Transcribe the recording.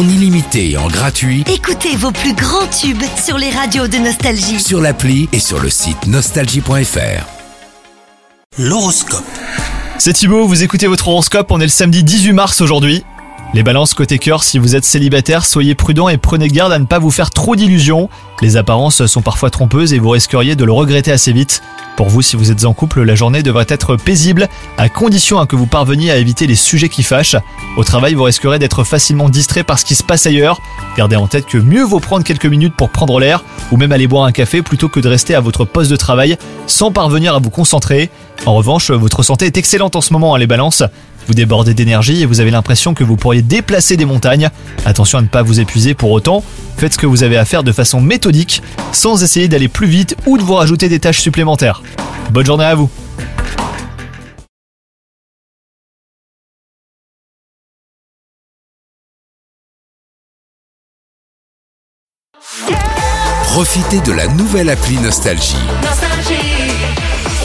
en illimité et en gratuit Écoutez vos plus grands tubes sur les radios de Nostalgie. sur l'appli et sur le site nostalgie.fr. L'horoscope. C'est Thibaut, vous écoutez votre horoscope, on est le samedi 18 mars aujourd'hui. Les balances côté cœur, si vous êtes célibataire, soyez prudent et prenez garde à ne pas vous faire trop d'illusions. Les apparences sont parfois trompeuses et vous risqueriez de le regretter assez vite. Pour vous, si vous êtes en couple, la journée devrait être paisible, à condition hein, que vous parveniez à éviter les sujets qui fâchent. Au travail, vous risquerez d'être facilement distrait par ce qui se passe ailleurs. Gardez en tête que mieux vaut prendre quelques minutes pour prendre l'air, ou même aller boire un café plutôt que de rester à votre poste de travail sans parvenir à vous concentrer. En revanche, votre santé est excellente en ce moment, hein, les balances. Vous débordez d'énergie et vous avez l'impression que vous pourriez déplacer des montagnes. Attention à ne pas vous épuiser pour autant. Faites ce que vous avez à faire de façon méthodique, sans essayer d'aller plus vite ou de vous rajouter des tâches supplémentaires. Bonne journée à vous Profitez de la nouvelle appli Nostalgie.